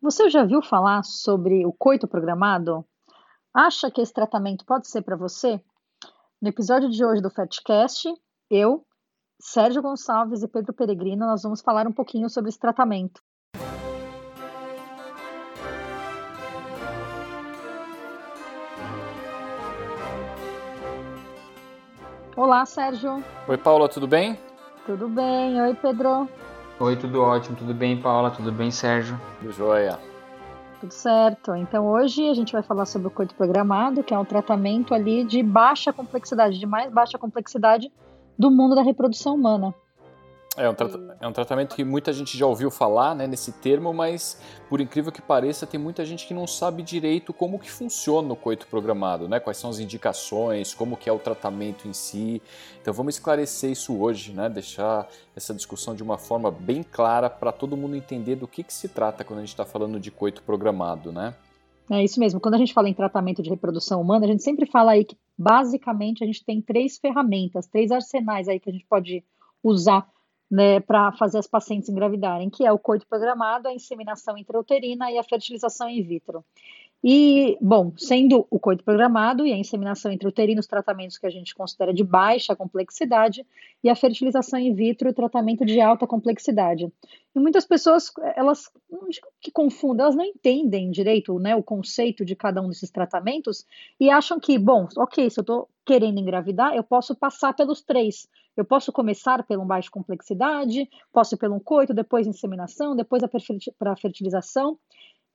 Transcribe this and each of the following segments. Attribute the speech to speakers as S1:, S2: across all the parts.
S1: Você já viu falar sobre o coito programado? Acha que esse tratamento pode ser para você? No episódio de hoje do Fatcast, eu, Sérgio Gonçalves e Pedro Peregrino, nós vamos falar um pouquinho sobre esse tratamento. Olá, Sérgio.
S2: Oi, Paula, tudo bem?
S1: Tudo bem. Oi, Pedro.
S3: Oi, tudo ótimo. Tudo bem, Paula? Tudo bem, Sérgio?
S2: Tudo jóia.
S1: Tudo certo. Então hoje a gente vai falar sobre o coito programado, que é um tratamento ali de baixa complexidade, de mais baixa complexidade do mundo da reprodução humana.
S2: É um, é um tratamento que muita gente já ouviu falar né, nesse termo, mas por incrível que pareça, tem muita gente que não sabe direito como que funciona o coito programado, né? Quais são as indicações, como que é o tratamento em si. Então vamos esclarecer isso hoje, né? Deixar essa discussão de uma forma bem clara para todo mundo entender do que, que se trata quando a gente está falando de coito programado, né?
S1: É isso mesmo. Quando a gente fala em tratamento de reprodução humana, a gente sempre fala aí que basicamente a gente tem três ferramentas, três arsenais aí que a gente pode usar né, para fazer as pacientes engravidarem, que é o coito programado, a inseminação intrauterina e a fertilização in vitro. E, bom, sendo o coito programado e a inseminação intrauterina os tratamentos que a gente considera de baixa complexidade, e a fertilização in vitro o tratamento de alta complexidade. E muitas pessoas, elas não digo que confundem, elas não entendem direito né, o conceito de cada um desses tratamentos e acham que, bom, ok, se eu estou querendo engravidar, eu posso passar pelos três. Eu posso começar pelo baixo complexidade, posso ir pelo coito, depois inseminação, depois para a fertilização.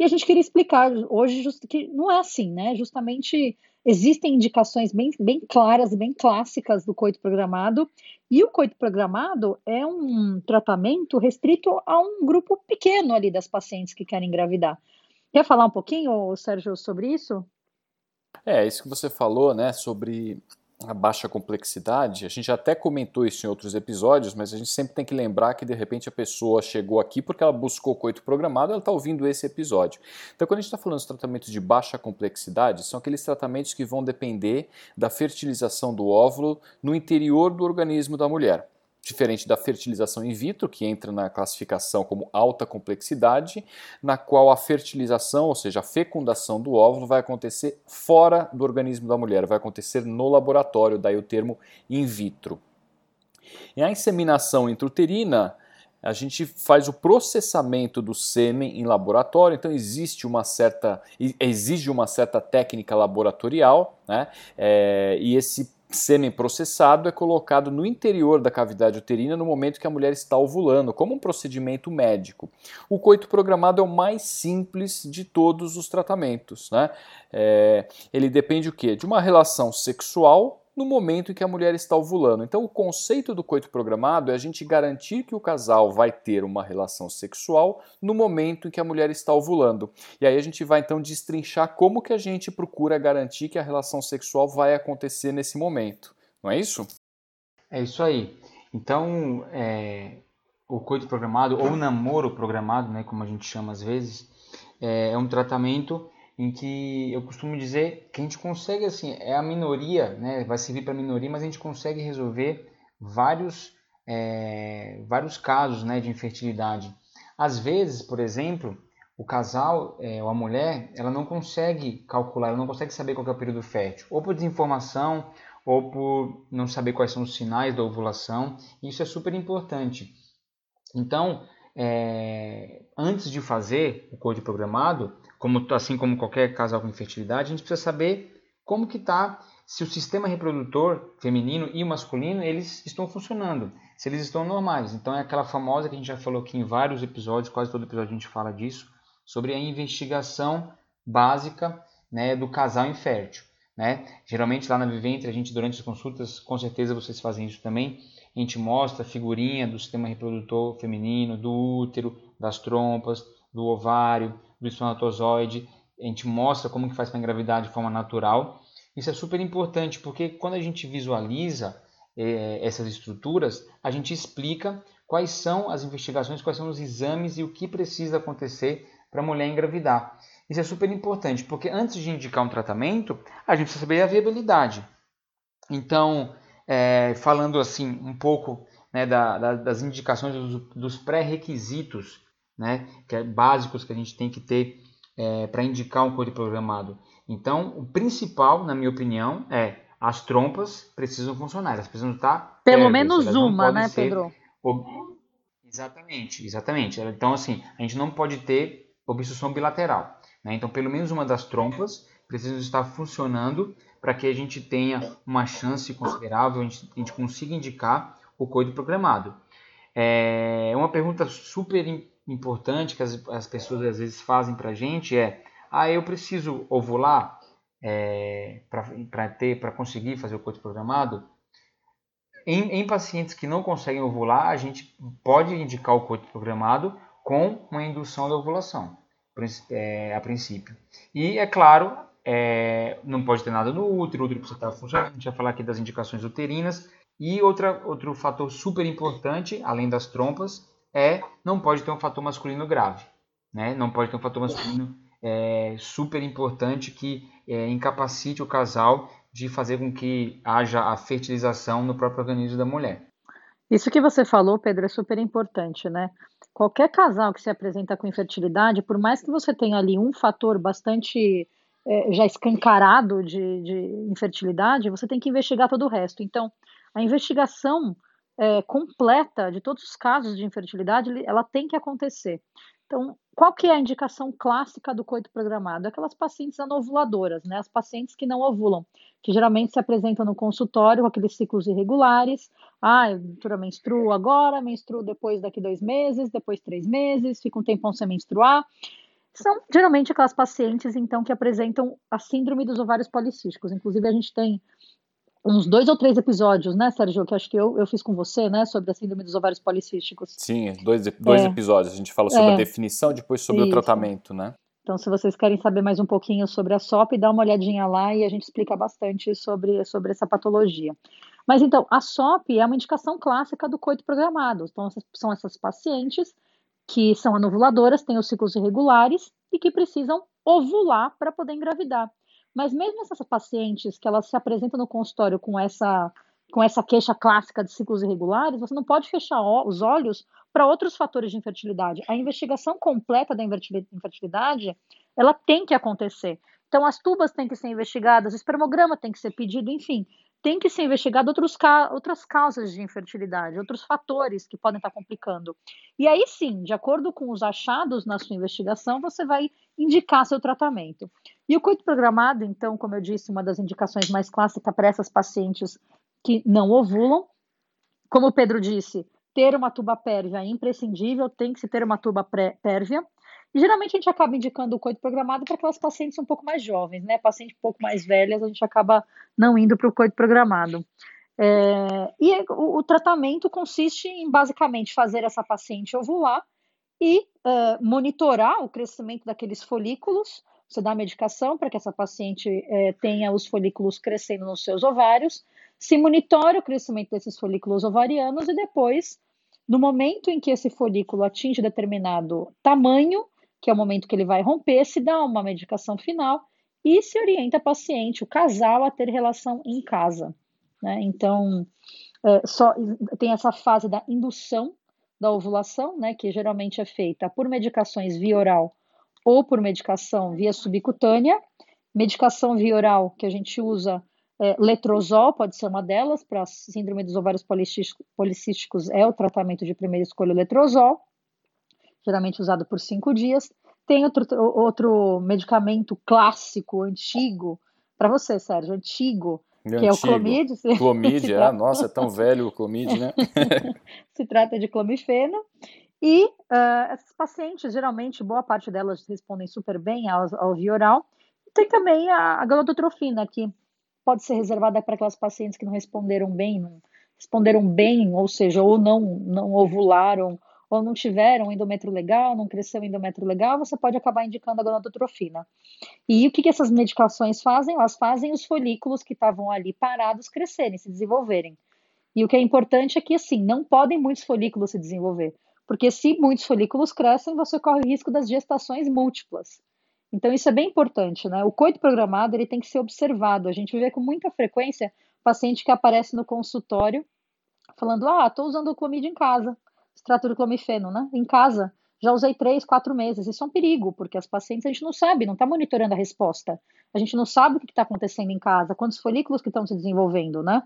S1: E a gente queria explicar hoje que não é assim, né? Justamente existem indicações bem, bem claras bem clássicas do coito programado, e o coito programado é um tratamento restrito a um grupo pequeno ali das pacientes que querem engravidar. Quer falar um pouquinho, Sérgio, sobre isso?
S2: É, isso que você falou, né, sobre a baixa complexidade, a gente até comentou isso em outros episódios, mas a gente sempre tem que lembrar que de repente a pessoa chegou aqui porque ela buscou coito programado, ela está ouvindo esse episódio. Então, quando a gente está falando dos tratamentos de baixa complexidade, são aqueles tratamentos que vão depender da fertilização do óvulo no interior do organismo da mulher diferente da fertilização in vitro, que entra na classificação como alta complexidade, na qual a fertilização, ou seja, a fecundação do óvulo, vai acontecer fora do organismo da mulher, vai acontecer no laboratório, daí o termo in vitro. E a inseminação intrauterina, a gente faz o processamento do sêmen em laboratório, então existe uma certa, exige uma certa técnica laboratorial, né? É, e esse semi-processado é colocado no interior da cavidade uterina no momento que a mulher está ovulando, como um procedimento médico. O coito programado é o mais simples de todos os tratamentos. Né? É, ele depende o quê? De uma relação sexual no momento em que a mulher está ovulando. Então, o conceito do coito programado é a gente garantir que o casal vai ter uma relação sexual no momento em que a mulher está ovulando. E aí a gente vai então destrinchar como que a gente procura garantir que a relação sexual vai acontecer nesse momento. Não é isso?
S3: É isso aí. Então, é, o coito programado ou namoro programado, né, como a gente chama às vezes, é, é um tratamento em que eu costumo dizer que a gente consegue, assim, é a minoria, né, vai servir para a minoria, mas a gente consegue resolver vários, é, vários casos né, de infertilidade. Às vezes, por exemplo, o casal é, ou a mulher, ela não consegue calcular, ela não consegue saber qual é o período fértil, ou por desinformação, ou por não saber quais são os sinais da ovulação. Isso é super importante. Então, é, antes de fazer o código programado, como, assim como qualquer casal com infertilidade, a gente precisa saber como que está, se o sistema reprodutor feminino e masculino, eles estão funcionando, se eles estão normais. Então é aquela famosa que a gente já falou aqui em vários episódios, quase todo episódio a gente fala disso, sobre a investigação básica né, do casal infértil. Né? Geralmente lá na Viventre, a gente durante as consultas, com certeza vocês fazem isso também, a gente mostra a figurinha do sistema reprodutor feminino, do útero, das trompas, do ovário, do espermatozoide, a gente mostra como que faz para engravidar de forma natural. Isso é super importante porque quando a gente visualiza é, essas estruturas, a gente explica quais são as investigações, quais são os exames e o que precisa acontecer para a mulher engravidar. Isso é super importante, porque antes de indicar um tratamento, a gente precisa saber a viabilidade. Então, é, falando assim um pouco né, da, da, das indicações dos, dos pré-requisitos né, que é básicos que a gente tem que ter é, para indicar um coito programado. Então, o principal, na minha opinião, é as trompas precisam funcionar, elas precisam estar
S1: pelo menos uma, né, Pedro?
S3: Ob... Exatamente, exatamente. Então, assim, a gente não pode ter obstrução bilateral. Né? Então, pelo menos uma das trompas precisa estar funcionando para que a gente tenha uma chance considerável, a gente, a gente consiga indicar o coito programado. É uma pergunta super importante que as, as pessoas às vezes fazem para a gente é: ah, eu preciso ovular é, para ter, para conseguir fazer o coito programado? Em, em, pacientes que não conseguem ovular, a gente pode indicar o coito programado com uma indução da ovulação, é, a princípio. E é claro, é, não pode ter nada no útero, o útero precisa estar funcionando. A gente vai falar aqui das indicações uterinas. E outra, outro fator super importante, além das trompas, é não pode ter um fator masculino grave. Né? Não pode ter um fator masculino é, super importante que é, incapacite o casal de fazer com que haja a fertilização no próprio organismo da mulher.
S1: Isso que você falou, Pedro, é super importante, né? Qualquer casal que se apresenta com infertilidade, por mais que você tenha ali um fator bastante é, já escancarado de, de, infertilidade, você tem que investigar todo o resto. Então, a investigação é, completa de todos os casos de infertilidade, ela tem que acontecer. Então, qual que é a indicação clássica do coito programado? Aquelas pacientes anovuladoras, né? As pacientes que não ovulam, que geralmente se apresentam no consultório com aqueles ciclos irregulares. Ah, eu menstruo agora, menstruo depois daqui dois meses, depois três meses, fica um tempão sem menstruar são geralmente aquelas pacientes, então, que apresentam a síndrome dos ovários policísticos. Inclusive, a gente tem uns dois ou três episódios, né, Sérgio, que acho que eu, eu fiz com você, né, sobre a síndrome dos ovários policísticos.
S2: Sim, dois, dois é. episódios. A gente fala sobre é. a definição, depois sobre Isso. o tratamento, né?
S1: Então, se vocês querem saber mais um pouquinho sobre a SOP, dá uma olhadinha lá e a gente explica bastante sobre, sobre essa patologia. Mas então, a SOP é uma indicação clássica do coito programado. Então, são essas pacientes que são anovuladoras, têm os ciclos irregulares e que precisam ovular para poder engravidar. Mas mesmo essas pacientes que elas se apresentam no consultório com essa com essa queixa clássica de ciclos irregulares, você não pode fechar os olhos para outros fatores de infertilidade. A investigação completa da infertilidade, ela tem que acontecer. Então, as tubas têm que ser investigadas, o espermograma tem que ser pedido, enfim tem que ser investigado outros, outras causas de infertilidade, outros fatores que podem estar complicando. E aí sim, de acordo com os achados na sua investigação, você vai indicar seu tratamento. E o coito programado, então, como eu disse, uma das indicações mais clássicas para essas pacientes que não ovulam. Como o Pedro disse, ter uma tuba pérvia é imprescindível, tem que se ter uma tuba pérvia. E geralmente a gente acaba indicando o coito programado para aquelas pacientes um pouco mais jovens, né? Pacientes um pouco mais velhas, a gente acaba não indo para o coito programado. É, e o, o, tratamento consiste em basicamente fazer essa paciente ovular e uh, monitorar o crescimento daqueles folículos. Você dá medicação para que essa paciente é, tenha os folículos crescendo nos seus ovários, se monitora o crescimento desses folículos ovarianos e depois, no momento em que esse folículo atinge determinado tamanho, que é o momento que ele vai romper, se dá uma medicação final e se orienta a paciente, o casal, a ter relação em casa. Né? Então, é, só tem essa fase da indução da ovulação, né, que geralmente é feita por medicações via oral ou por medicação via subcutânea. Medicação via oral que a gente usa, é, letrozol pode ser uma delas, para síndrome dos ovários policísticos é o tratamento de primeira escolha, letrozol geralmente usado por cinco dias. Tem outro, outro medicamento clássico, antigo, para você, Sérgio, antigo, que antigo. é o clomid.
S2: Clomid, é, nossa, é tão velho o clomid, né?
S1: se trata de clomifeno. E uh, essas pacientes, geralmente, boa parte delas respondem super bem ao, ao via oral. Tem também a, a galodotrofina, que pode ser reservada para aquelas pacientes que não responderam bem, não responderam bem, ou seja, ou não, não ovularam, ou não tiveram endométrio legal, não cresceu endométrio legal, você pode acabar indicando a gonadotrofina. E o que, que essas medicações fazem? Elas fazem os folículos que estavam ali parados crescerem, se desenvolverem. E o que é importante é que, assim, não podem muitos folículos se desenvolver, porque se muitos folículos crescem, você corre o risco das gestações múltiplas. Então, isso é bem importante, né? O coito programado, ele tem que ser observado. A gente vê com muita frequência paciente que aparece no consultório falando, ah, estou usando o clomid em casa extrato de clomifeno, né? Em casa. já usei três, quatro meses. Isso é um perigo, porque as pacientes a gente não sabe, não está monitorando a resposta. A gente não sabe o que está acontecendo em casa, quantos folículos que estão se desenvolvendo, né?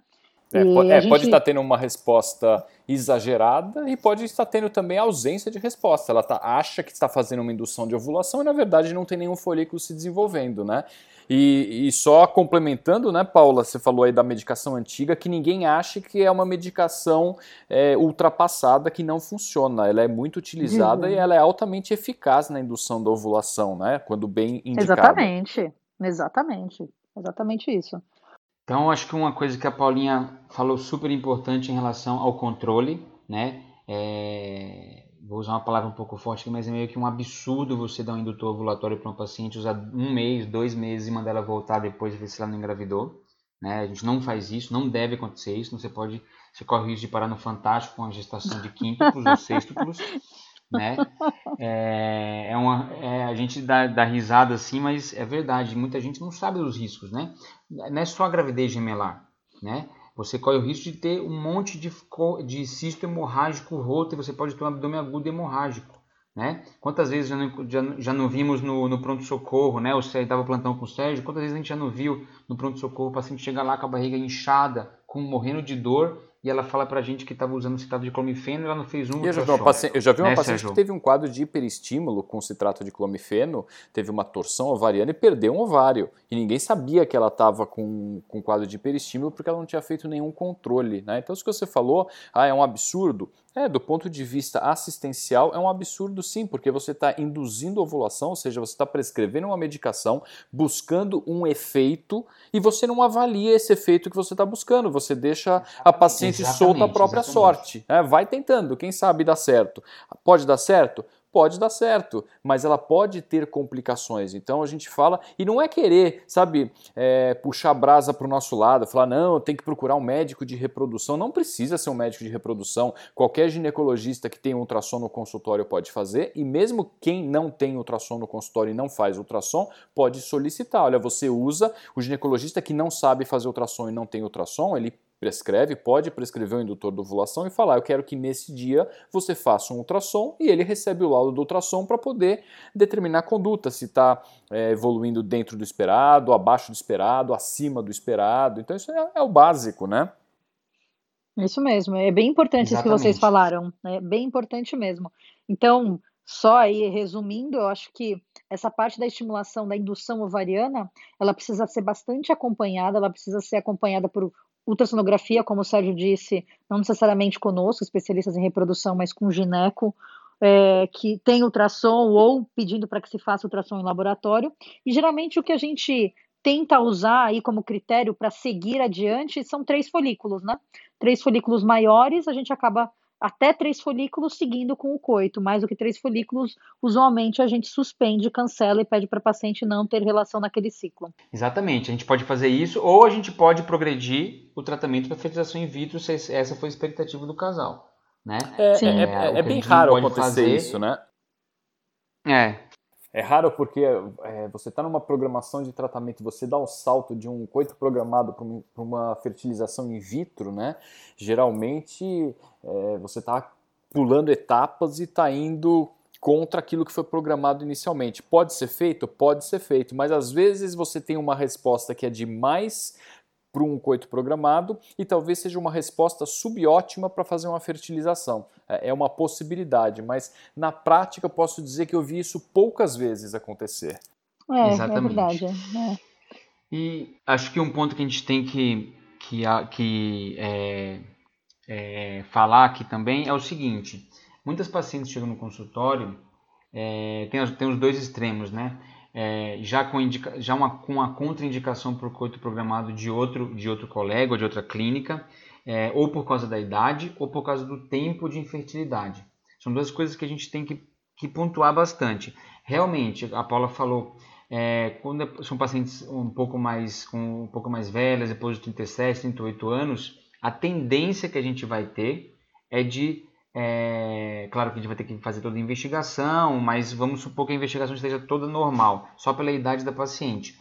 S2: É, pode, é, gente... pode estar tendo uma resposta exagerada e pode estar tendo também ausência de resposta. Ela tá, acha que está fazendo uma indução de ovulação e na verdade não tem nenhum folículo se desenvolvendo, né? E, e, só complementando, né, Paula, você falou aí da medicação antiga, que ninguém ache que é uma medicação é, ultrapassada que não funciona. Ela é muito utilizada uhum. e ela é altamente eficaz na indução da ovulação, né? Quando bem indicada.
S1: Exatamente, exatamente, exatamente isso.
S3: Então, acho que uma coisa que a Paulinha falou super importante em relação ao controle, né? É... Vou usar uma palavra um pouco forte aqui, mas é meio que um absurdo você dar um indutor ovulatório para uma paciente, usar um mês, dois meses e mandar ela voltar depois e ver se ela não engravidou. Né? A gente não faz isso, não deve acontecer isso. Você pode, você corre o risco de parar no Fantástico com a gestação de quíntuplos ou sextuplos né? É, é uma, é, a gente dá, dá, risada assim, mas é verdade, muita gente não sabe dos riscos, né? Não é só a gravidez gemelar, né? Você corre o risco de ter um monte de, de cisto hemorrágico roto e você pode ter um abdômen agudo hemorrágico, né? Quantas vezes já não, já, já não vimos no, no pronto-socorro, né? O Sérgio estava plantão com o Sérgio, quantas vezes a gente já não viu no pronto-socorro o paciente chegar lá com a barriga inchada, com morrendo de dor e ela fala pra gente que estava usando citrato de clomifeno e ela não fez um
S2: eu já, vi uma paciente, eu já vi uma né, paciente Sérgio? que teve um quadro de hiperestímulo com citrato de clomifeno, teve uma torção ovariana e perdeu um ovário. E ninguém sabia que ela estava com, com quadro de hiperestímulo porque ela não tinha feito nenhum controle. Né? Então, isso que você falou, ah, é um absurdo. É, do ponto de vista assistencial, é um absurdo sim, porque você está induzindo ovulação, ou seja, você está prescrevendo uma medicação, buscando um efeito, e você não avalia esse efeito que você está buscando. Você deixa a paciente exatamente, solta a própria exatamente. sorte. Né? Vai tentando, quem sabe dá certo. Pode dar certo? Pode dar certo, mas ela pode ter complicações. Então a gente fala, e não é querer, sabe, é, puxar a brasa para o nosso lado, falar, não, tem que procurar um médico de reprodução. Não precisa ser um médico de reprodução. Qualquer ginecologista que tem ultrassom no consultório pode fazer, e mesmo quem não tem ultrassom no consultório e não faz ultrassom, pode solicitar. Olha, você usa, o ginecologista que não sabe fazer ultrassom e não tem ultrassom, ele prescreve, pode prescrever o indutor de ovulação e falar: eu quero que nesse dia você faça um ultrassom e ele recebe o laudo do ultrassom para poder determinar a conduta, se está é, evoluindo dentro do esperado, abaixo do esperado, acima do esperado. Então, isso é, é o básico, né?
S1: Isso mesmo, é bem importante Exatamente. isso que vocês falaram, é bem importante mesmo. Então, só aí resumindo, eu acho que essa parte da estimulação da indução ovariana, ela precisa ser bastante acompanhada, ela precisa ser acompanhada por ultrassonografia, como o Sérgio disse, não necessariamente conosco, especialistas em reprodução, mas com gineco, é, que tem ultrassom ou pedindo para que se faça ultrassom em laboratório. E geralmente o que a gente tenta usar aí como critério para seguir adiante são três folículos, né? Três folículos maiores, a gente acaba até três folículos seguindo com o coito. Mais do que três folículos, usualmente a gente suspende, cancela e pede para a paciente não ter relação naquele ciclo.
S3: Exatamente, a gente pode fazer isso ou a gente pode progredir o tratamento para fertilização in vitro se essa foi a expectativa do casal. Né?
S2: É, é, é, é bem raro acontecer fazer... isso, né?
S3: É,
S2: é raro porque é, você está numa programação de tratamento, você dá um salto de um coito programado para uma fertilização in vitro, né? Geralmente é, você está pulando etapas e está indo contra aquilo que foi programado inicialmente. Pode ser feito? Pode ser feito, mas às vezes você tem uma resposta que é de mais para um coito programado e talvez seja uma resposta subótima para fazer uma fertilização. É, é uma possibilidade, mas na prática posso dizer que eu vi isso poucas vezes acontecer.
S1: É, é Exatamente. é verdade. É.
S3: E acho que um ponto que a gente tem que, que, que é, é, falar aqui também é o seguinte: muitas pacientes chegam no consultório, é, tem, tem os dois extremos, né? É, já, com, indica, já uma, com a contraindicação por coito programado de outro, de outro colega ou de outra clínica, é, ou por causa da idade ou por causa do tempo de infertilidade. São duas coisas que a gente tem que, que pontuar bastante. Realmente, a Paula falou, é, quando são pacientes um pouco mais com um pouco mais velhas, depois de 37, 38 anos, a tendência que a gente vai ter é de é, claro que a gente vai ter que fazer toda a investigação, mas vamos supor que a investigação esteja toda normal, só pela idade da paciente.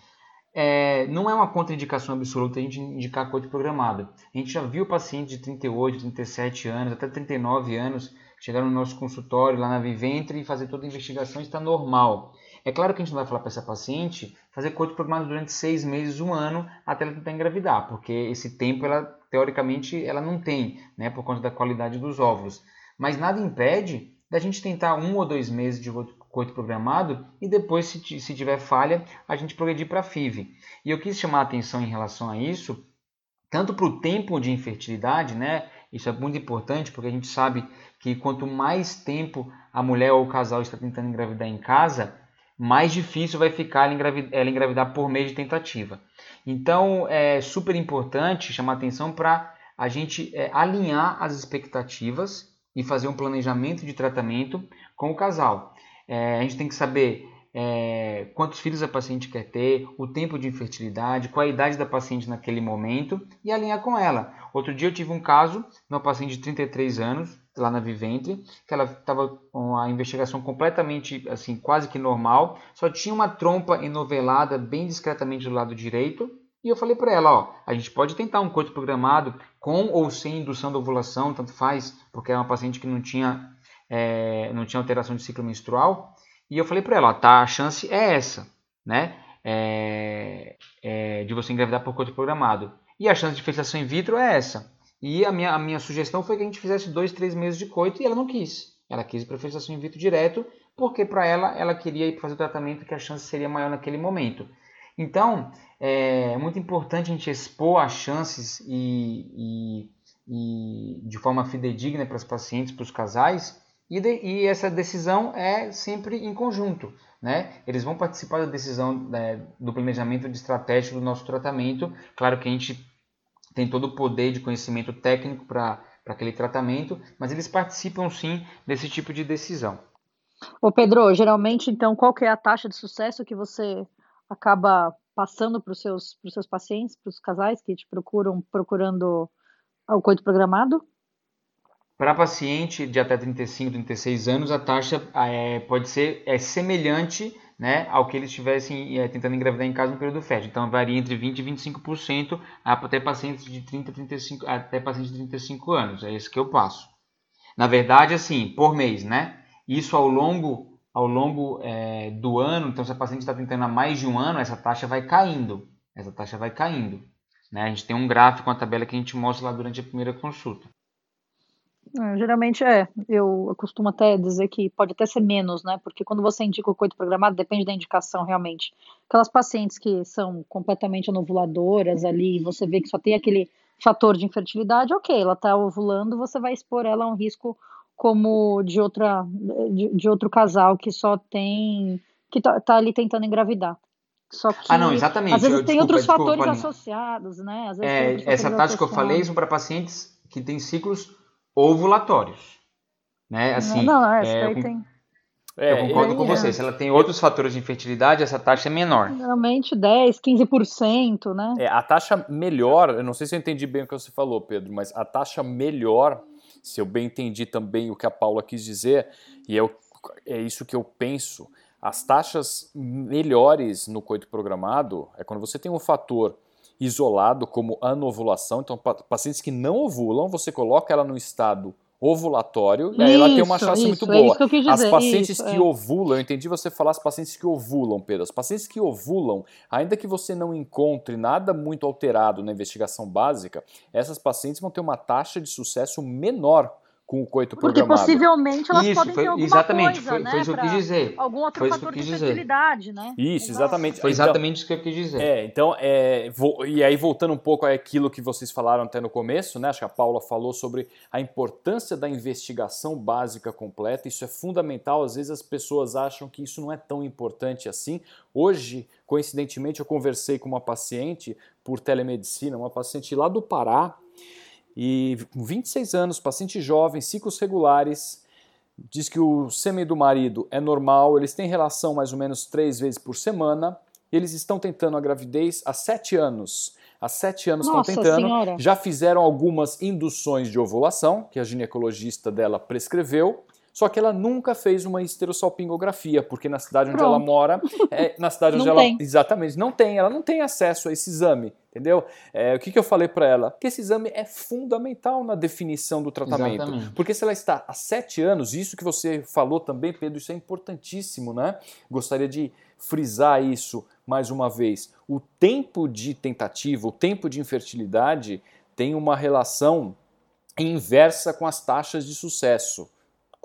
S3: É, não é uma contraindicação absoluta a gente indicar coito programado. A gente já viu pacientes de 38, 37 anos, até 39 anos chegar no nosso consultório, lá na Viventre, e fazer toda a investigação, está normal. É claro que a gente não vai falar para essa paciente fazer coito programado durante seis meses, um ano, até ela tentar engravidar, porque esse tempo, ela teoricamente, ela não tem, né, por conta da qualidade dos óvulos. Mas nada impede da gente tentar um ou dois meses de coito programado e depois, se, se tiver falha, a gente progredir para FIV. E eu quis chamar a atenção em relação a isso, tanto para o tempo de infertilidade, né? Isso é muito importante porque a gente sabe que quanto mais tempo a mulher ou o casal está tentando engravidar em casa, mais difícil vai ficar ela engravidar, ela engravidar por meio de tentativa. Então é super importante chamar atenção para a gente é, alinhar as expectativas e fazer um planejamento de tratamento com o casal. É, a gente tem que saber é, quantos filhos a paciente quer ter, o tempo de infertilidade, qual a idade da paciente naquele momento e alinhar com ela. Outro dia eu tive um caso de uma paciente de 33 anos, lá na Viventre, que ela estava com a investigação completamente, assim, quase que normal, só tinha uma trompa enovelada bem discretamente do lado direito, e eu falei para ela, ó, a gente pode tentar um coito programado com ou sem indução da ovulação, tanto faz, porque é uma paciente que não tinha, é, não tinha alteração de ciclo menstrual, e eu falei para ela, ó, tá, a chance é essa, né, é, é, de você engravidar por coito programado. E a chance de fecundação in vitro é essa. E a minha, a minha sugestão foi que a gente fizesse dois, três meses de coito e ela não quis. Ela quis para fecundação in vitro direto, porque para ela, ela queria ir fazer o tratamento que a chance seria maior naquele momento. Então, é muito importante a gente expor as chances e, e, e de forma fidedigna para os pacientes, para os casais, e, de, e, essa decisão é sempre em conjunto. Né? Eles vão participar da decisão né, do planejamento de estratégia do nosso tratamento. Claro que a gente tem todo o poder de conhecimento técnico para aquele tratamento, mas eles participam sim desse tipo de decisão.
S1: Ô Pedro, geralmente então qual que é a taxa de sucesso que você acaba passando para os seus, seus pacientes, para os casais que te procuram procurando o coito programado?
S3: Para paciente de até 35, 36 anos, a taxa é, pode ser é semelhante né, ao que eles estivessem é, tentando engravidar em casa no período fértil. Então varia entre 20 e 25% até pacientes de 30 35 até pacientes de 35 anos. É isso que eu passo. Na verdade, assim, por mês, né? Isso ao longo ao longo é, do ano. Então, se a paciente está tentando há mais de um ano, essa taxa vai caindo. Essa taxa vai caindo. Né? A gente tem um gráfico, uma tabela que a gente mostra lá durante a primeira consulta.
S1: É, geralmente é. Eu, costumo até dizer que pode até ser menos, né? Porque quando você indica o coito programado, depende da indicação realmente. Aquelas pacientes que são completamente anovuladoras ali, você vê que só tem aquele fator de infertilidade, ok, ela está ovulando, você vai expor ela a um risco como de outra de, de outro casal que só tem que tá, tá, ali tentando engravidar. Só que
S3: ah, não, exatamente.
S1: Às vezes
S3: eu,
S1: tem
S3: desculpa,
S1: outros
S3: desculpa,
S1: fatores
S3: desculpa,
S1: associados, né?
S3: É, essa tática que eu falei são para pacientes que têm ciclos ovulatórios. Né? Assim,
S1: não, não, essa é, tem.
S3: É, eu concordo com você. Se ela tem outros fatores de infertilidade, essa taxa é menor.
S1: Geralmente 10, 15%, né?
S2: É, a taxa melhor, eu não sei se eu entendi bem o que você falou, Pedro, mas a taxa melhor, se eu bem entendi também o que a Paula quis dizer, e é, é isso que eu penso, as taxas melhores no coito programado é quando você tem um fator isolado como anovulação. Então, pacientes que não ovulam, você coloca ela no estado ovulatório e aí ela tem uma chance
S1: isso,
S2: muito é boa.
S1: É
S2: as pacientes
S1: isso,
S2: que
S1: é.
S2: ovulam, eu entendi você falar as pacientes que ovulam, Pedro. As pacientes que ovulam, ainda que você não encontre nada muito alterado na investigação básica, essas pacientes vão ter uma taxa de sucesso menor com o coito
S1: Porque
S2: programado.
S1: possivelmente elas
S3: Isso,
S1: podem
S3: foi,
S1: ter alguma
S3: exatamente,
S1: coisa,
S3: foi,
S1: né?
S3: foi isso que eu quis dizer.
S1: Algum outro
S3: foi
S1: fator de fertilidade, né?
S2: Isso, exatamente.
S3: Foi
S2: Então,
S3: exatamente isso que eu quis dizer.
S2: É, então, é, vou- e aí voltando um pouco àquilo que vocês falaram até no começo, né? Acho que a Paula falou sobre a importância da investigação básica completa. Isso é fundamental. Às vezes as pessoas acham que isso não é tão importante assim. Hoje, coincidentemente, eu conversei com uma paciente por telemedicina, uma paciente lá do Pará, e com 26 anos, paciente jovem, ciclos regulares, diz que o sêmen do marido é normal, eles têm relação mais ou menos três vezes por semana, eles estão tentando a gravidez há sete anos. Há sete anos
S1: Nossa
S2: estão tentando,
S1: Senhora.
S2: já fizeram algumas induções de ovulação, que a ginecologista dela prescreveu, Só que ela nunca fez uma esterossalpingografia, porque na cidade onde Pronto. ela mora, é, na cidade onde ela tem. exatamente não tem, ela não tem acesso a esse exame, entendeu? É, o que, que eu falei para ela? Que esse exame é fundamental na definição do tratamento, exatamente. porque se ela está há sete anos, isso que você falou também, Pedro, isso é importantíssimo, né? Gostaria de frisar isso mais uma vez. O tempo de tentativa, o tempo de infertilidade tem uma relação inversa com as taxas de sucesso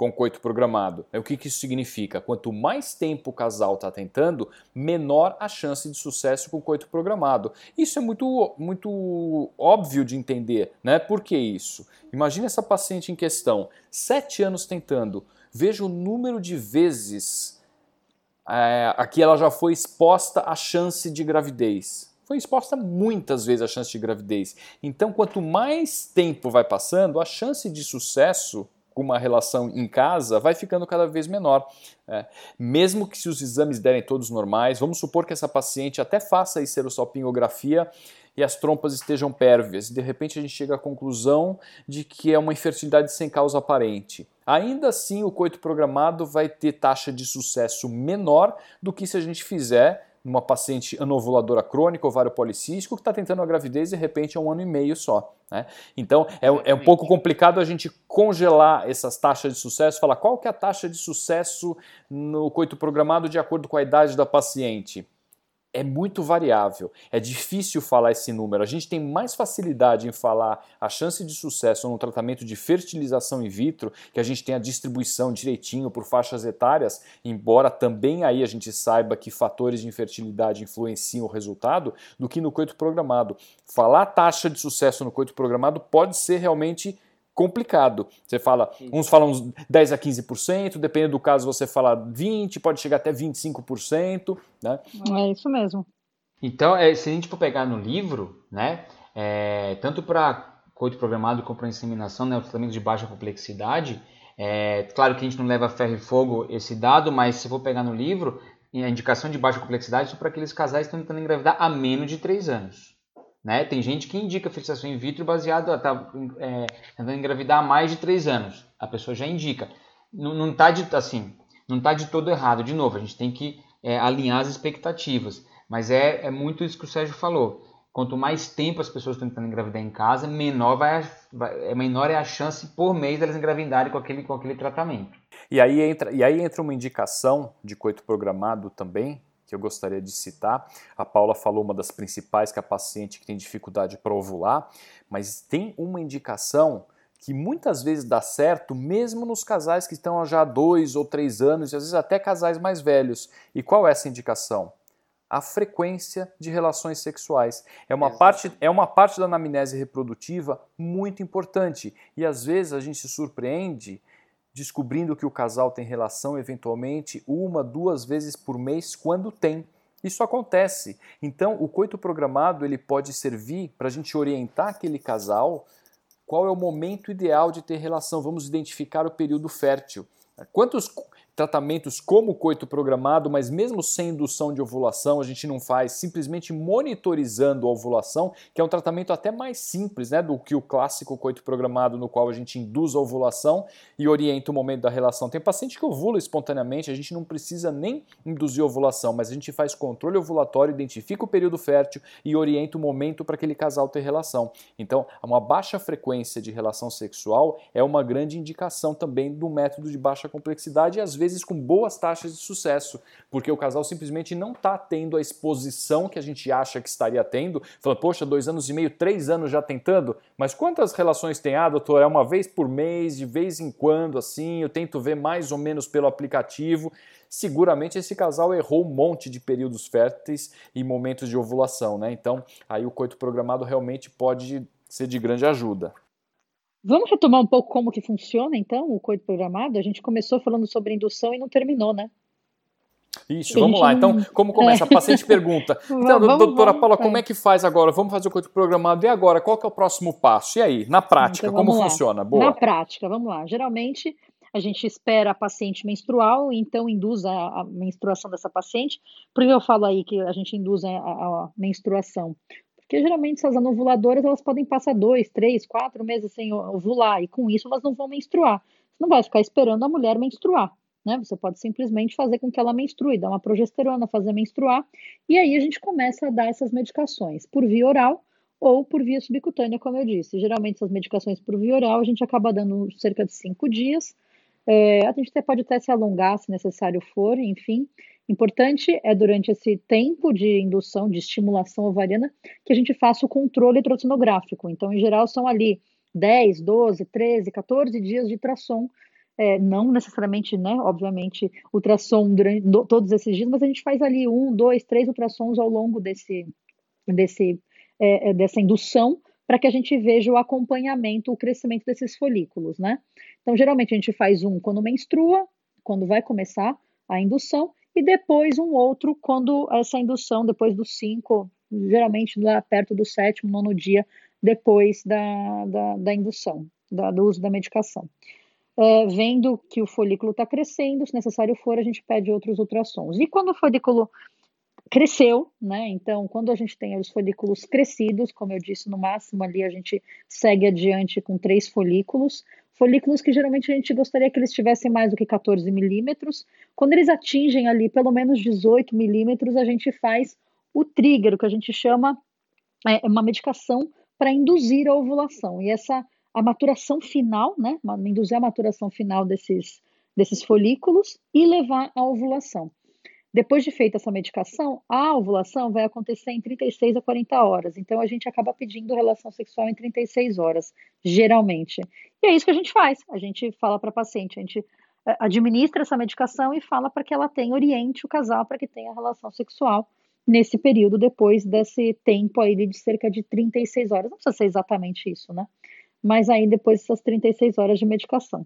S2: com coito programado. É o que, que isso significa? Quanto mais tempo o casal está tentando, menor a chance de sucesso com coito programado. Isso é muito, muito óbvio de entender, né? Por que isso? Imagina essa paciente em questão, sete anos tentando, veja o número de vezes é, aqui ela já foi exposta à chance de gravidez. Foi exposta muitas vezes à chance de gravidez. Então, quanto mais tempo vai passando, a chance de sucesso com uma relação em casa vai ficando cada vez menor. É, mesmo que se os exames derem todos normais, vamos supor que essa paciente até faça a esterossalpingografia e as trompas estejam pérvias, de repente a gente chega à conclusão de que é uma infertilidade sem causa aparente. Ainda assim, o coito programado vai ter taxa de sucesso menor do que se a gente fizer numa paciente anovuladora crônica, ovário policístico, que está tentando a gravidez de repente é um ano e meio só. Né? Então é, é, um pouco complicado a gente congelar essas taxas de sucesso, falar qual que é a taxa de sucesso no coito programado de acordo com a idade da paciente é muito variável. É difícil falar esse número. A gente tem mais facilidade em falar a chance de sucesso no tratamento de fertilização in vitro, que a gente tem a distribuição direitinho por faixas etárias, embora também aí a gente saiba que fatores de infertilidade influenciam o resultado, do que no coito programado. Falar taxa de sucesso no coito programado pode ser realmente complicado. Você fala, uns falam uns 10 a 15%, dependendo do caso você fala 20, pode chegar até 25%, né?
S1: É isso mesmo.
S3: Então, é, se a gente for pegar no livro, né, é, tanto para coito programado como para inseminação, né, o tratamento de baixa complexidade, é, claro que a gente não leva ferro e fogo esse dado, mas se for pegar no livro, a indicação de baixa complexidade é para aqueles casais que estão tentando engravidar há menos de 3 anos. Né? Tem gente que indica fertilização in vitro baseada, tá, é, tentando engravidar há mais de 3 anos. A pessoa já indica. Não está de, assim, não tá de todo errado. De novo, a gente tem que é, alinhar as expectativas. Mas é, é muito isso que o Sérgio falou. Quanto mais tempo as pessoas estão tentando engravidar em casa, menor, vai, vai, é, menor é a chance por mês delas engravidarem com aquele, com aquele tratamento.
S2: E aí, entra, e aí entra uma indicação de coito programado também, que eu gostaria de citar. A Paula falou uma das principais, que é a paciente que tem dificuldade para ovular, mas tem uma indicação que muitas vezes dá certo, mesmo nos casais que estão já há dois ou três anos, e às vezes até casais mais velhos. E qual é essa indicação? A frequência de relações sexuais. É uma, parte, é uma parte da anamnese reprodutiva muito importante. E às vezes a gente se surpreende descobrindo que o casal tem relação eventualmente uma, duas vezes por mês quando tem. Isso acontece. Então, o coito programado ele pode servir para a gente orientar aquele casal qual é o momento ideal de ter relação. Vamos identificar o período fértil. Quantos tratamentos como coito programado, mas mesmo sem indução de ovulação, a gente não faz simplesmente monitorizando a ovulação, que é um tratamento até mais simples né, do que o clássico coito programado, no qual a gente induz a ovulação e orienta o momento da relação. Tem paciente que ovula espontaneamente, a gente não precisa nem induzir ovulação, mas a gente faz controle ovulatório, identifica o período fértil e orienta o momento para aquele casal ter relação. Então, uma baixa frequência de relação sexual é uma grande indicação também do método de baixa complexidade e às vezes vezes com boas taxas de sucesso, porque o casal simplesmente não está tendo a exposição que a gente acha que estaria tendo. Falando, poxa, dois anos e meio, três anos já tentando, mas quantas relações tem? Ah, doutor, é uma vez por mês, de vez em quando, assim, eu tento ver mais ou menos pelo aplicativo. Seguramente esse casal errou um monte de períodos férteis e momentos de ovulação, né? Então, aí o coito programado realmente pode ser de grande ajuda.
S1: Vamos retomar um pouco como que funciona, então, o coito programado? A gente começou falando sobre indução e não terminou, né?
S2: Isso, vamos lá. Então, como começa? A paciente pergunta. Então, vamos, doutora Paula, como é que faz agora? Vamos fazer o coito programado. E agora? Qual que é o próximo passo? E aí, na prática, então, como lá. funciona?
S1: Boa. Na prática, vamos lá. Geralmente, a gente espera a paciente menstrual, então induz a, a menstruação dessa paciente. Por que eu falo aí que a gente induz a, a menstruação? Porque geralmente essas anovuladoras elas podem passar dois, três, quatro meses sem ovular e com isso elas não vão menstruar. não vai ficar esperando a mulher menstruar. Né? Você pode simplesmente fazer com que ela menstrue, dar uma progesterona, fazer menstruar, e aí a gente começa a dar essas medicações por via oral ou por via subcutânea, como eu disse. Geralmente, essas medicações por via oral a gente acaba dando cerca de cinco dias. É, a gente até pode até se alongar se necessário for, enfim. Importante é durante esse tempo de indução, de estimulação ovariana, que a gente faça o controle ultrassonográfico. Então, em geral, são ali 10, 12, 13, 14 dias de ultrassom é, não necessariamente, né, obviamente, ultrassom durante do, todos esses dias, mas a gente faz ali um, dois, três ultrassons ao longo desse, desse, é, é dessa indução para que a gente veja o acompanhamento, o crescimento desses folículos, né? Então, geralmente a gente faz um quando menstrua, quando vai começar a indução, e depois um outro quando essa indução, depois dos cinco, geralmente lá perto do sétimo, nono dia, depois da, da, da indução, da, do uso da medicação é, vendo que o folículo está crescendo, se necessário for, a gente pede outros ultrassons. E quando o folículo cresceu, né? Então, quando a gente tem os folículos crescidos, como eu disse, no máximo ali a gente segue adiante com três folículos, folículos que geralmente a gente gostaria que eles tivessem mais do que 14 milímetros. Quando eles atingem ali pelo menos 18 milímetros, a gente faz o trigger, o que a gente chama é uma medicação para induzir a ovulação. E essa a maturação final, né, induzir a maturação final desses, desses folículos e levar à ovulação. Depois de feita essa medicação, a ovulação vai acontecer em 36 a 40 horas. Então a gente acaba pedindo relação sexual em 36 horas, geralmente. E é isso que a gente faz. A gente fala para a paciente, a gente eh, administra essa medicação e fala para que ela tenha, oriente o casal para que tenha relação sexual nesse período, depois desse tempo aí de cerca de 36 horas. Não precisa ser exatamente isso, né? mas aí depois dessas 36 horas de medicação.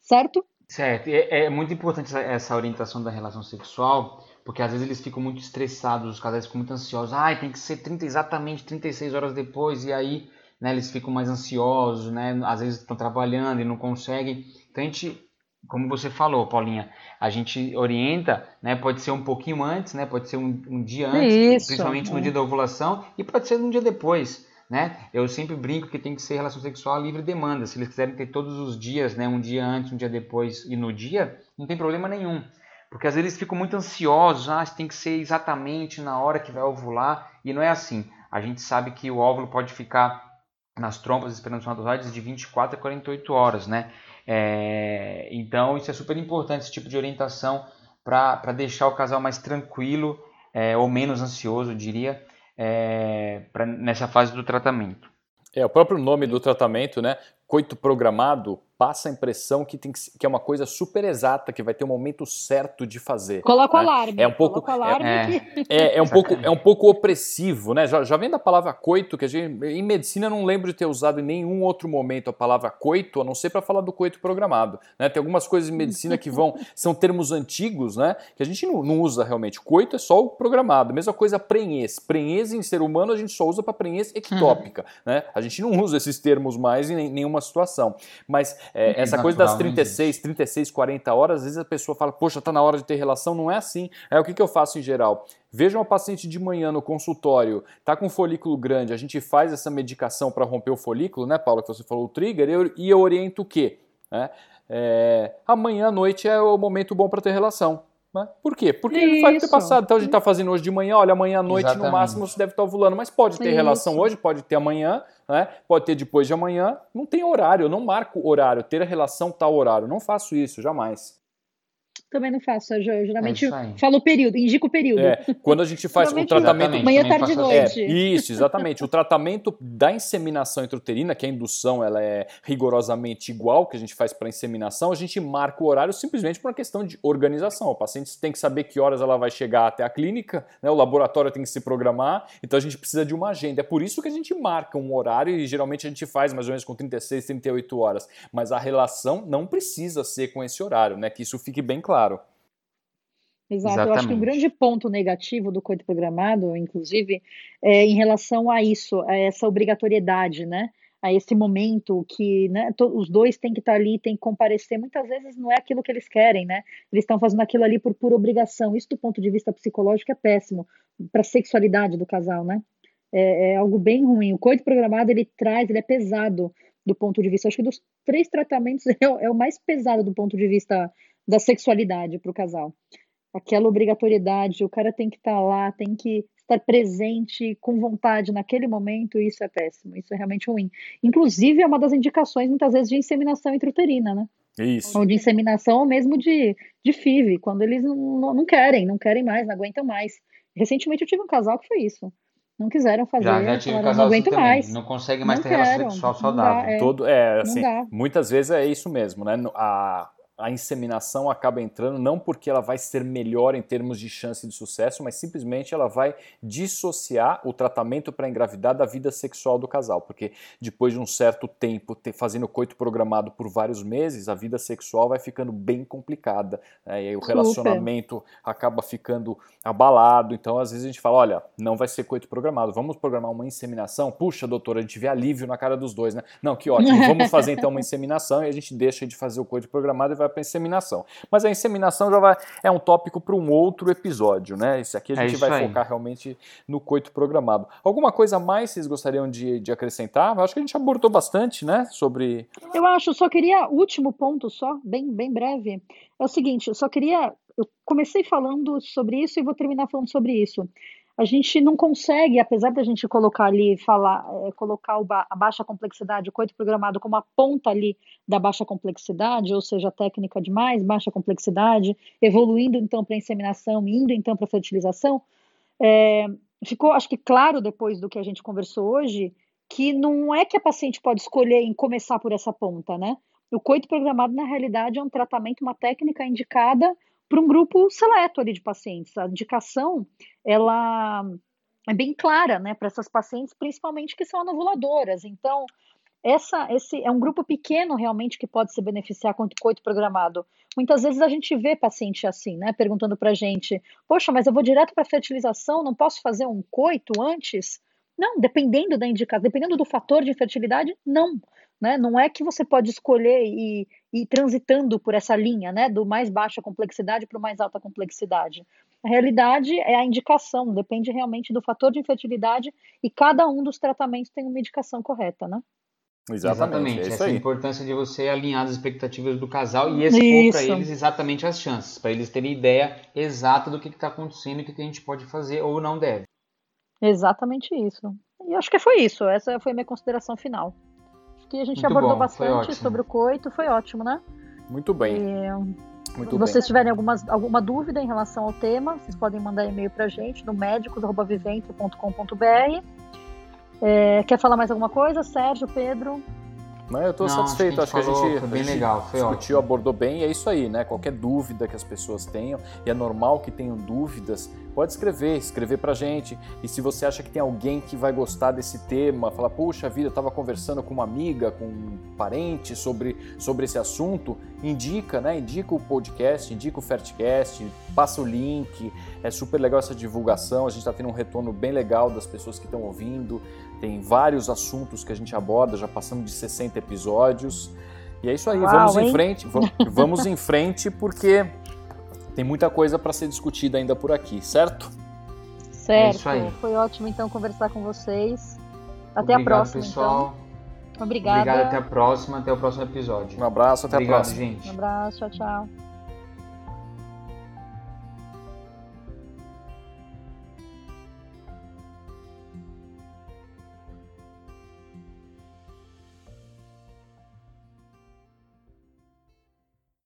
S1: Certo?
S3: Certo. É, é muito importante essa, essa, orientação da relação sexual, porque às vezes eles ficam muito estressados, os casais ficam muito ansiosos. Ah, tem que ser 30, exatamente 36 horas depois, e aí né, eles ficam mais ansiosos, né? Às vezes estão trabalhando e não conseguem. Então a gente, como você falou, Paulinha, a gente orienta, né? Pode ser um pouquinho antes, né? Pode ser um, um dia antes, Isso, principalmente é. no dia da ovulação, e pode ser um dia depois né? Eu sempre brinco que tem que ser relação sexual livre demanda. Se eles quiserem ter todos os dias, né, um dia antes, um dia depois e no dia, não tem problema nenhum. Porque às vezes eles ficam muito ansiosos, ah, tem que ser exatamente na hora que vai ovular, e não é assim. A gente sabe que o óvulo pode ficar nas trompas espermatozoides de 24 a 48 horas, né? É, então isso é super importante, esse tipo de orientação para deixar o casal mais tranquilo é, ou menos ansioso, eu diria, é, pra, nessa fase do tratamento.
S2: É, o próprio nome do tratamento, né? Coito programado, passa a impressão que, tem que, que, é uma coisa super exata, que vai ter um momento certo de fazer.
S1: Coloca o né? alarme.
S2: É um pouco,
S1: alarme
S2: é, é, é, um pouco, é um pouco opressivo, né? Já, já vem da palavra coito, que a gente, em medicina eu não lembro de ter usado em nenhum outro momento a palavra coito, a não ser para falar do coito programado. Né? Tem algumas coisas em medicina que vão, são termos antigos, né? Que a gente não, não usa realmente. Coito é só o programado. Mesma coisa prenhez. Prenhez em ser humano a gente só usa para prenhez ectópica, hum. né? A gente não usa esses termos mais em nenhuma situação. Mas é, essa coisa das 36, 36, 40 horas, às vezes a pessoa fala, poxa, tá na hora de ter relação, não é assim. É o que, que eu faço em geral? Veja uma paciente de manhã no consultório, tá com folículo grande, a gente faz essa medicação para romper o folículo, né, Paulo, que você falou, o trigger, eu, e eu oriento o quê? É, é, amanhã à noite é o momento bom para ter relação. Né? Por quê? Porque Isso. vai ter passado. Então a gente está fazendo hoje de manhã, olha, amanhã à noite Exatamente. no máximo você deve estar ovulando, mas pode ter Isso. relação hoje, pode ter amanhã, né? pode ter depois de amanhã. Não tem horário, eu não marco horário, ter a relação tal horário. Não faço isso, jamais.
S1: Também não faço, eu geralmente é falo o período, indico o período.
S2: É, quando a gente faz o tratamento.
S1: Manhã, tarde e noite.
S2: É, isso, exatamente. o tratamento da inseminação intrauterina, que a indução ela é rigorosamente igual que a gente faz para inseminação, a gente marca o horário simplesmente por uma questão de organização. O paciente tem que saber que horas ela vai chegar até a clínica, né, o laboratório tem que se programar, então a gente precisa de uma agenda. É por isso que a gente marca um horário e geralmente a gente faz mais ou menos com 36, 38 horas. Mas a relação não precisa ser com esse horário, né? Que isso fique bem claro claro.
S1: Exato, Exatamente. eu acho que um grande ponto negativo do coito programado, inclusive, é em relação a isso, a essa obrigatoriedade, né? A esse momento que né, os dois têm que estar ali, têm que comparecer. Muitas vezes não é aquilo que eles querem, né? Eles estão fazendo aquilo ali por pura obrigação. Isso, do ponto de vista psicológico, é péssimo para a sexualidade do casal, né? É, é, algo bem ruim. O coito programado ele traz, ele é pesado do ponto de vista, acho que dos três tratamentos é, é o mais pesado do ponto de vista da sexualidade para o casal. Aquela obrigatoriedade, o cara tem que estar tá lá, tem que estar presente com vontade naquele momento, isso é péssimo, isso é realmente ruim. Inclusive, é uma das indicações, muitas vezes, de inseminação intrauterina, né?
S2: Isso.
S1: Ou de inseminação ou mesmo de, de FIV, quando eles não, não querem, não querem mais, não aguentam mais. Recentemente eu tive um casal que foi isso. Não quiseram fazer,
S3: já, já tive
S1: falaram, não aguento
S3: assim
S1: mais.
S3: Não consegue mais
S1: não
S3: ter relação
S1: quero,
S3: sexual
S1: não
S3: saudável.
S1: dá, é.
S2: Todo, é, assim,
S1: dá.
S2: muitas vezes é isso mesmo, né? A, a inseminação acaba entrando não porque ela vai ser melhor em termos de chance de sucesso, mas simplesmente ela vai dissociar o tratamento para engravidar da vida sexual do casal, porque depois de um certo tempo ter, fazendo coito programado por vários meses, a vida sexual vai ficando bem complicada, né? e aí o relacionamento acaba ficando abalado, então às vezes a gente fala, olha, não vai ser coito programado, vamos programar uma inseminação? Puxa, doutora, a gente vê alívio na cara dos dois, né? Não, que ótimo, vamos fazer então uma inseminação e a gente deixa de fazer o coito programado e vai para inseminação. Mas a inseminação já vai, é um tópico para um outro episódio, né? Esse aqui a
S3: É
S2: gente
S3: isso
S2: vai
S3: aí.
S2: focar realmente no coito programado. Alguma coisa a mais vocês gostariam de, de acrescentar? Eu acho que a gente abordou bastante, né? Sobre.
S1: Eu acho, só queria, último ponto só, bem, bem breve, é o seguinte, eu só queria, eu comecei falando sobre isso e vou terminar falando sobre isso. A gente não consegue, apesar da gente colocar ali, falar, é, colocar ba- a baixa complexidade, o coito programado como a ponta ali da baixa complexidade, ou seja, técnica de mais baixa complexidade, evoluindo então para a inseminação, indo então para a fertilização, é, ficou, acho que claro depois do que a gente conversou hoje, que não é que a paciente pode escolher em começar por essa ponta, né? O coito programado, na realidade, é um tratamento, uma técnica indicada para um grupo seleto ali de pacientes. A indicação, ela é bem clara, né, para essas pacientes, principalmente que são anovuladoras. Então, essa, esse é um grupo pequeno realmente que pode se beneficiar com o coito programado. Muitas vezes a gente vê paciente assim, né, perguntando para gente, poxa, mas eu vou direto para fertilização, não posso fazer um coito antes? Não, dependendo da indicação, dependendo do fator de infertilidade, não. Né? Não é que você pode escolher e ir transitando por essa linha, né, do mais baixa complexidade para o mais alta complexidade. A realidade é a indicação, depende realmente do fator de infertilidade e cada um dos tratamentos tem uma indicação correta, né?
S2: Exatamente, é
S3: Essa é a
S2: aí.
S3: importância de você alinhar as expectativas do casal e expor para eles exatamente as chances, para eles terem ideia exata do que está acontecendo e o que que a gente pode fazer ou não deve.
S1: Exatamente isso. E acho que foi isso. Essa foi a minha consideração final. Que a gente
S3: Muito
S1: abordou
S3: bom,
S1: bastante sobre o coito, foi ótimo, né?
S2: Muito bem,
S1: E,
S2: muito
S1: se
S2: bem.
S1: vocês tiverem algumas, alguma dúvida em relação ao tema, vocês podem mandar e-mail pra gente no médicos.vivente.com.br. É, quer falar mais alguma coisa? Sérgio, Pedro?
S2: Mas eu estou satisfeito, acho que a
S3: falou,
S2: gente,
S3: foi
S2: a
S3: bem
S2: gente
S3: legal, foi
S2: discutiu,
S3: ótimo.
S2: abordou bem, e é isso aí, né? Qualquer dúvida que as pessoas tenham, e é normal que tenham dúvidas, pode escrever, escrever pra gente. E se você acha que tem alguém que vai gostar desse tema, falar, puxa vida, eu estava conversando com uma amiga, com um parente sobre, sobre esse assunto, indica, né? Indica o podcast, indica o Fertcast, passa o link. É super legal essa divulgação, a gente está tendo um retorno bem legal das pessoas que estão ouvindo. Tem vários assuntos que a gente aborda, já passamos de 60 episódios. E é isso aí,
S1: Uau,
S2: vamos em
S1: hein?
S2: frente, va- vamos em frente porque tem muita coisa para ser discutida ainda por aqui, certo?
S1: Certo.
S3: isso aí.
S1: Foi ótimo então conversar com vocês. Até
S3: Obrigado,
S1: a próxima,
S3: pessoal.
S1: então. Obrigada.
S3: Obrigado, até a próxima, até o próximo episódio.
S2: Um abraço, até
S3: Obrigado,
S2: a próxima.
S3: gente.
S1: Um abraço, tchau, tchau.